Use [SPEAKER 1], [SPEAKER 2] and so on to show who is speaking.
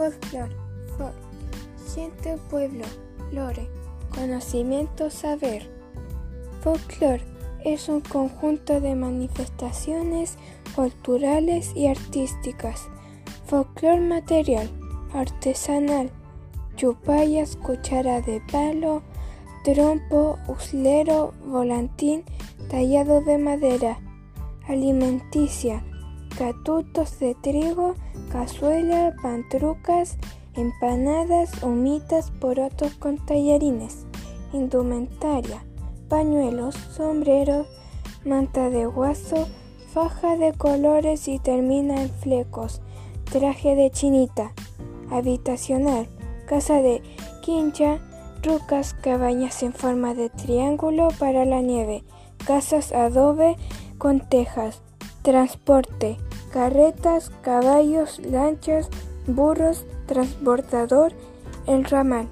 [SPEAKER 1] Folklore, folk, gente pueblo, lore, conocimiento, saber. Folklore es un conjunto de manifestaciones culturales y artísticas. Folklore material, artesanal, chupallas, cuchara de palo, trompo, uslero, volantín, tallado de madera, alimenticia, catutos de trigo, cazuela, pantrucas, empanadas, humitas, porotos con tallarines, indumentaria, pañuelos, sombreros, manta de guaso, faja de colores y termina en flecos, traje de chinita, habitacional, casa de quincha, rucas, cabañas en forma de triángulo para la nieve, casas adobe con tejas, transporte, carretas, caballos, lanchas, burros, transportador, el ramal.